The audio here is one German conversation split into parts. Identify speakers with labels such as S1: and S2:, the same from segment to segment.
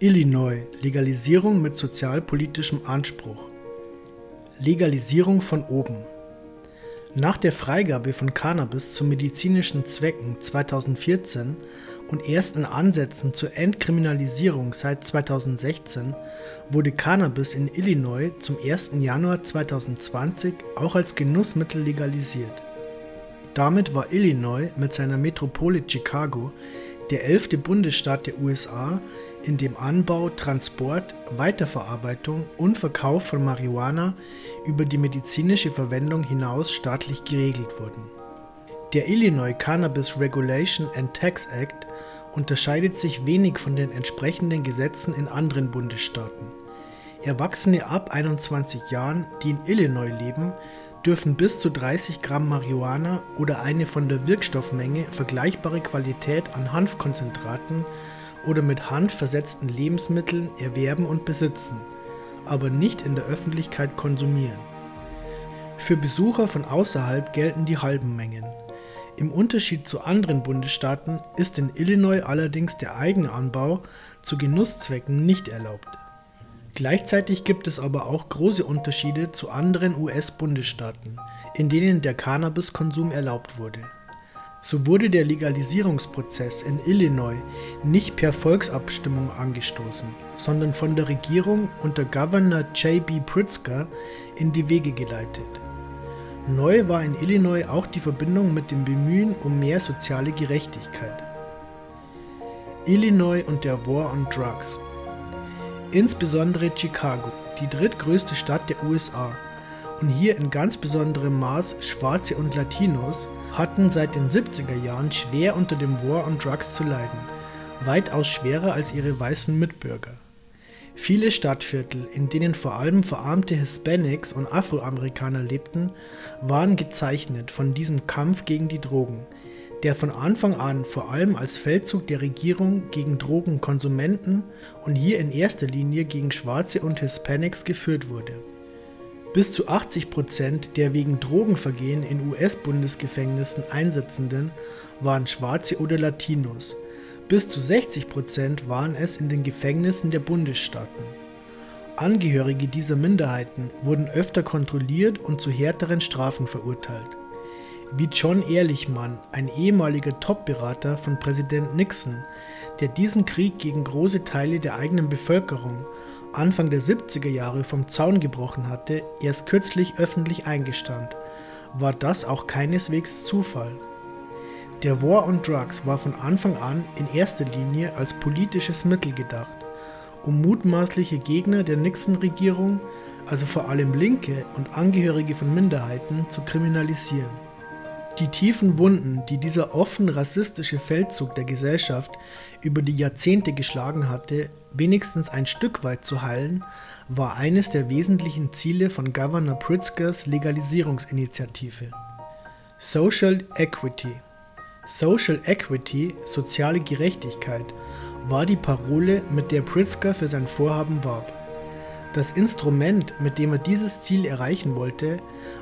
S1: Illinois Legalisierung mit sozialpolitischem Anspruch. Legalisierung von oben. Nach der Freigabe von Cannabis zu medizinischen Zwecken 2014 und ersten Ansätzen zur Entkriminalisierung seit 2016 wurde Cannabis in Illinois zum 1. Januar 2020 auch als Genussmittel legalisiert. Damit war Illinois mit seiner Metropole Chicago der elfte Bundesstaat der USA, in dem Anbau, Transport, Weiterverarbeitung und Verkauf von Marihuana über die medizinische Verwendung hinaus staatlich geregelt wurden. Der Illinois Cannabis Regulation and Tax Act unterscheidet sich wenig von den entsprechenden Gesetzen in anderen Bundesstaaten. Erwachsene ab 21 Jahren, die in Illinois leben, dürfen bis zu 30 Gramm Marihuana oder eine von der Wirkstoffmenge vergleichbare Qualität an Hanfkonzentraten oder mit Hanf versetzten Lebensmitteln erwerben und besitzen, aber nicht in der Öffentlichkeit konsumieren. Für Besucher von außerhalb gelten die halben Mengen. Im Unterschied zu anderen Bundesstaaten ist in Illinois allerdings der Eigenanbau zu Genusszwecken nicht erlaubt. Gleichzeitig gibt es aber auch große Unterschiede zu anderen US-Bundesstaaten, in denen der Cannabiskonsum erlaubt wurde. So wurde der Legalisierungsprozess in Illinois nicht per Volksabstimmung angestoßen, sondern von der Regierung unter Governor J.B. Pritzker in die Wege geleitet. Neu war in Illinois auch die Verbindung mit dem Bemühen um mehr soziale Gerechtigkeit. Illinois und der War on Drugs Insbesondere Chicago, die drittgrößte Stadt der USA und hier in ganz besonderem Maß Schwarze und Latinos, hatten seit den 70er Jahren schwer unter dem War on Drugs zu leiden, weitaus schwerer als ihre weißen Mitbürger. Viele Stadtviertel, in denen vor allem verarmte Hispanics und Afroamerikaner lebten, waren gezeichnet von diesem Kampf gegen die Drogen, der von Anfang an vor allem als Feldzug der Regierung gegen Drogenkonsumenten und hier in erster Linie gegen Schwarze und Hispanics geführt wurde. Bis zu 80 Prozent der wegen Drogenvergehen in US-Bundesgefängnissen Einsitzenden waren Schwarze oder Latinos, bis zu 60 Prozent waren es in den Gefängnissen der Bundesstaaten. Angehörige dieser Minderheiten wurden öfter kontrolliert und zu härteren Strafen verurteilt wie John Ehrlichmann, ein ehemaliger Top-Berater von Präsident Nixon, der diesen Krieg gegen große Teile der eigenen Bevölkerung Anfang der 70er Jahre vom Zaun gebrochen hatte, erst kürzlich öffentlich eingestand, war das auch keineswegs Zufall. Der War on Drugs war von Anfang an in erster Linie als politisches Mittel gedacht, um mutmaßliche Gegner der Nixon-Regierung, also vor allem Linke und Angehörige von Minderheiten, zu kriminalisieren. Die tiefen Wunden, die dieser offen rassistische Feldzug der Gesellschaft über die Jahrzehnte geschlagen hatte, wenigstens ein Stück weit zu heilen, war eines der wesentlichen Ziele von Governor Pritzkers Legalisierungsinitiative. Social Equity Social Equity, soziale Gerechtigkeit, war die Parole, mit der Pritzker für sein Vorhaben warb. Das Instrument, mit dem er dieses Ziel erreichen wollte,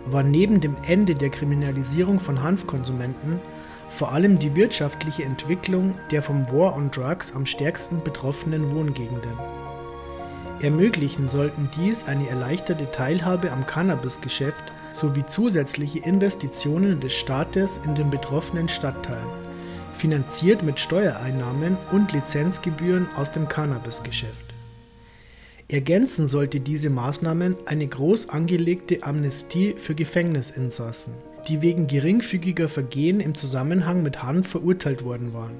S1: war neben dem Ende der Kriminalisierung von Hanfkonsumenten vor allem die wirtschaftliche Entwicklung der vom War on Drugs am stärksten betroffenen Wohngegenden. Ermöglichen sollten dies eine erleichterte Teilhabe am Cannabisgeschäft sowie zusätzliche Investitionen des Staates in den betroffenen Stadtteilen, finanziert mit Steuereinnahmen und Lizenzgebühren aus dem Cannabisgeschäft. Ergänzen sollte diese Maßnahmen eine groß angelegte Amnestie für Gefängnisinsassen, die wegen geringfügiger Vergehen im Zusammenhang mit Hanf verurteilt worden waren.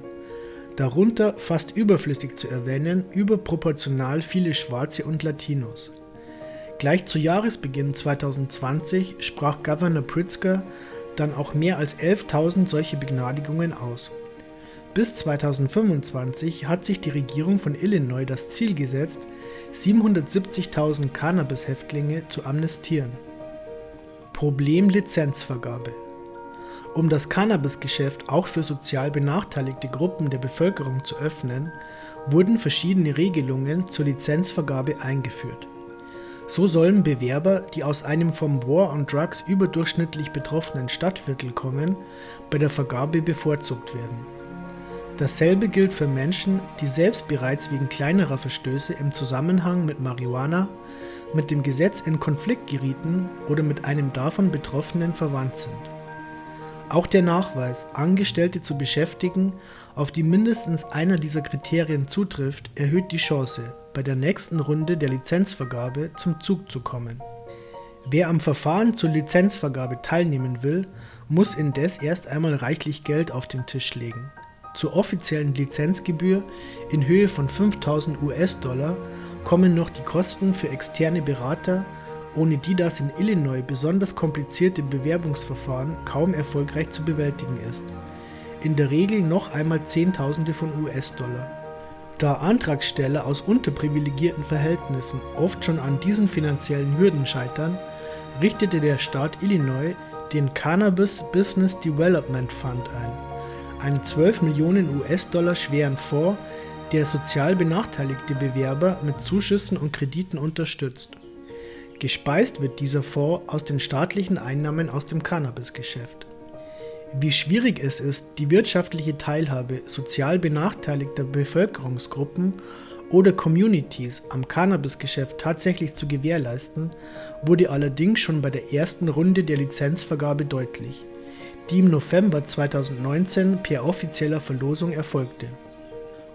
S1: Darunter fast überflüssig zu erwähnen überproportional viele Schwarze und Latinos. Gleich zu Jahresbeginn 2020 sprach Governor Pritzker dann auch mehr als 11.000 solche Begnadigungen aus. Bis 2025 hat sich die Regierung von Illinois das Ziel gesetzt, 770.000 Cannabis-Häftlinge zu amnestieren. Problem Lizenzvergabe Um das Cannabisgeschäft auch für sozial benachteiligte Gruppen der Bevölkerung zu öffnen, wurden verschiedene Regelungen zur Lizenzvergabe eingeführt. So sollen Bewerber, die aus einem vom War on Drugs überdurchschnittlich betroffenen Stadtviertel kommen, bei der Vergabe bevorzugt werden. Dasselbe gilt für Menschen, die selbst bereits wegen kleinerer Verstöße im Zusammenhang mit Marihuana mit dem Gesetz in Konflikt gerieten oder mit einem davon Betroffenen verwandt sind. Auch der Nachweis, Angestellte zu beschäftigen, auf die mindestens einer dieser Kriterien zutrifft, erhöht die Chance, bei der nächsten Runde der Lizenzvergabe zum Zug zu kommen. Wer am Verfahren zur Lizenzvergabe teilnehmen will, muss indes erst einmal reichlich Geld auf den Tisch legen. Zur offiziellen Lizenzgebühr in Höhe von 5000 US-Dollar kommen noch die Kosten für externe Berater, ohne die das in Illinois besonders komplizierte Bewerbungsverfahren kaum erfolgreich zu bewältigen ist. In der Regel noch einmal Zehntausende von US-Dollar. Da Antragsteller aus unterprivilegierten Verhältnissen oft schon an diesen finanziellen Hürden scheitern, richtete der Staat Illinois den Cannabis Business Development Fund ein, einen 12 Millionen US-Dollar schweren Fonds, der sozial benachteiligte Bewerber mit Zuschüssen und Krediten unterstützt. Gespeist wird dieser Fonds aus den staatlichen Einnahmen aus dem Cannabisgeschäft. Wie schwierig es ist, die wirtschaftliche Teilhabe sozial benachteiligter Bevölkerungsgruppen oder Communities am Cannabisgeschäft tatsächlich zu gewährleisten, wurde allerdings schon bei der ersten Runde der Lizenzvergabe deutlich, die im November 2019 per offizieller Verlosung erfolgte.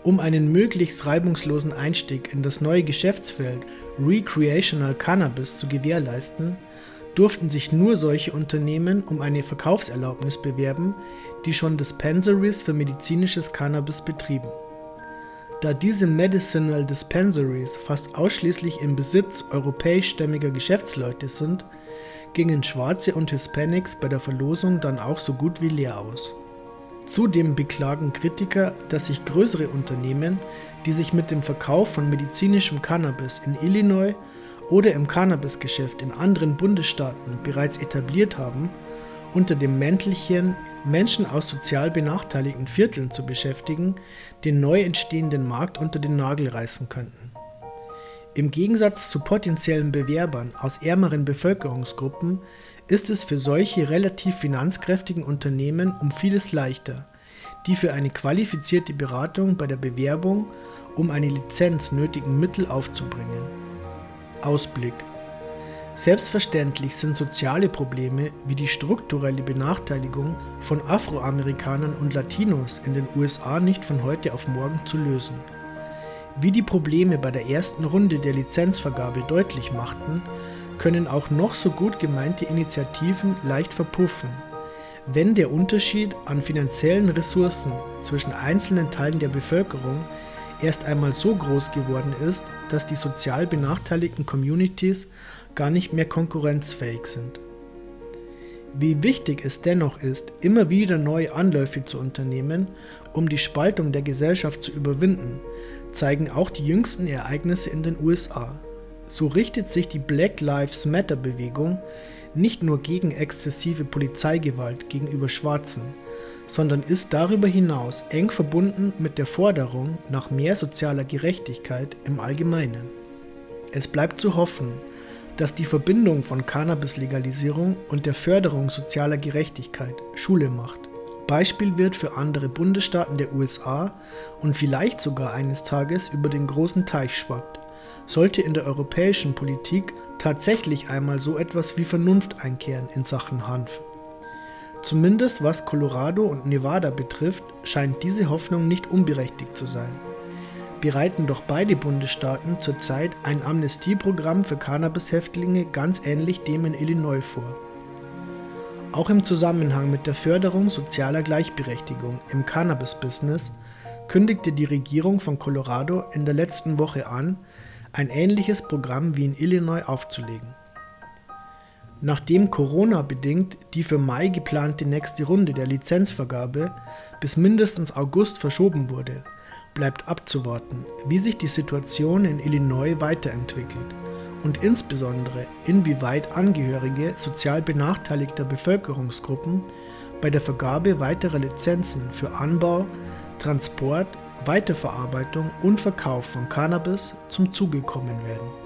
S1: Um einen möglichst reibungslosen Einstieg in das neue Geschäftsfeld Recreational Cannabis zu gewährleisten, durften sich nur solche Unternehmen um eine Verkaufserlaubnis bewerben, die schon Dispensaries für medizinisches Cannabis betrieben. Da diese Medicinal Dispensaries fast ausschließlich im Besitz europäischstämmiger Geschäftsleute sind, gingen Schwarze und Hispanics bei der Verlosung dann auch so gut wie leer aus. Zudem beklagen Kritiker, dass sich größere Unternehmen, die sich mit dem Verkauf von medizinischem Cannabis in Illinois oder im Cannabisgeschäft in anderen Bundesstaaten bereits etabliert haben, unter dem Mäntelchen Menschen aus sozial benachteiligten Vierteln zu beschäftigen, den neu entstehenden Markt unter den Nagel reißen könnten. Im Gegensatz zu potenziellen Bewerbern aus ärmeren Bevölkerungsgruppen ist es für solche relativ finanzkräftigen Unternehmen um vieles leichter, die für eine qualifizierte Beratung bei der Bewerbung um eine Lizenz nötigen Mittel aufzubringen. Ausblick Selbstverständlich sind soziale Probleme wie die strukturelle Benachteiligung von Afroamerikanern und Latinos in den USA nicht von heute auf morgen zu lösen. Wie die Probleme bei der ersten Runde der Lizenzvergabe deutlich machten, können auch noch so gut gemeinte Initiativen leicht verpuffen, wenn der Unterschied an finanziellen Ressourcen zwischen einzelnen Teilen der Bevölkerung erst einmal so groß geworden ist, dass die sozial benachteiligten Communities gar nicht mehr konkurrenzfähig sind. Wie wichtig es dennoch ist, immer wieder neue Anläufe zu unternehmen, um die Spaltung der Gesellschaft zu überwinden, zeigen auch die jüngsten Ereignisse in den USA. So richtet sich die Black Lives Matter Bewegung nicht nur gegen exzessive Polizeigewalt gegenüber Schwarzen, sondern ist darüber hinaus eng verbunden mit der Forderung nach mehr sozialer Gerechtigkeit im Allgemeinen. Es bleibt zu hoffen, dass die Verbindung von Cannabis-Legalisierung und der Förderung sozialer Gerechtigkeit Schule macht. Beispiel wird für andere Bundesstaaten der USA und vielleicht sogar eines Tages über den großen Teich schwappt sollte in der europäischen Politik tatsächlich einmal so etwas wie Vernunft einkehren in Sachen Hanf. Zumindest was Colorado und Nevada betrifft, scheint diese Hoffnung nicht unberechtigt zu sein. Bereiten doch beide Bundesstaaten zurzeit ein Amnestieprogramm für Cannabis-Häftlinge ganz ähnlich dem in Illinois vor. Auch im Zusammenhang mit der Förderung sozialer Gleichberechtigung im Cannabis-Business kündigte die Regierung von Colorado in der letzten Woche an, ein ähnliches Programm wie in Illinois aufzulegen. Nachdem Corona bedingt die für Mai geplante nächste Runde der Lizenzvergabe bis mindestens August verschoben wurde, bleibt abzuwarten, wie sich die Situation in Illinois weiterentwickelt und insbesondere inwieweit Angehörige sozial benachteiligter Bevölkerungsgruppen bei der Vergabe weiterer Lizenzen für Anbau, Transport Weiterverarbeitung und Verkauf von Cannabis zum Zuge kommen werden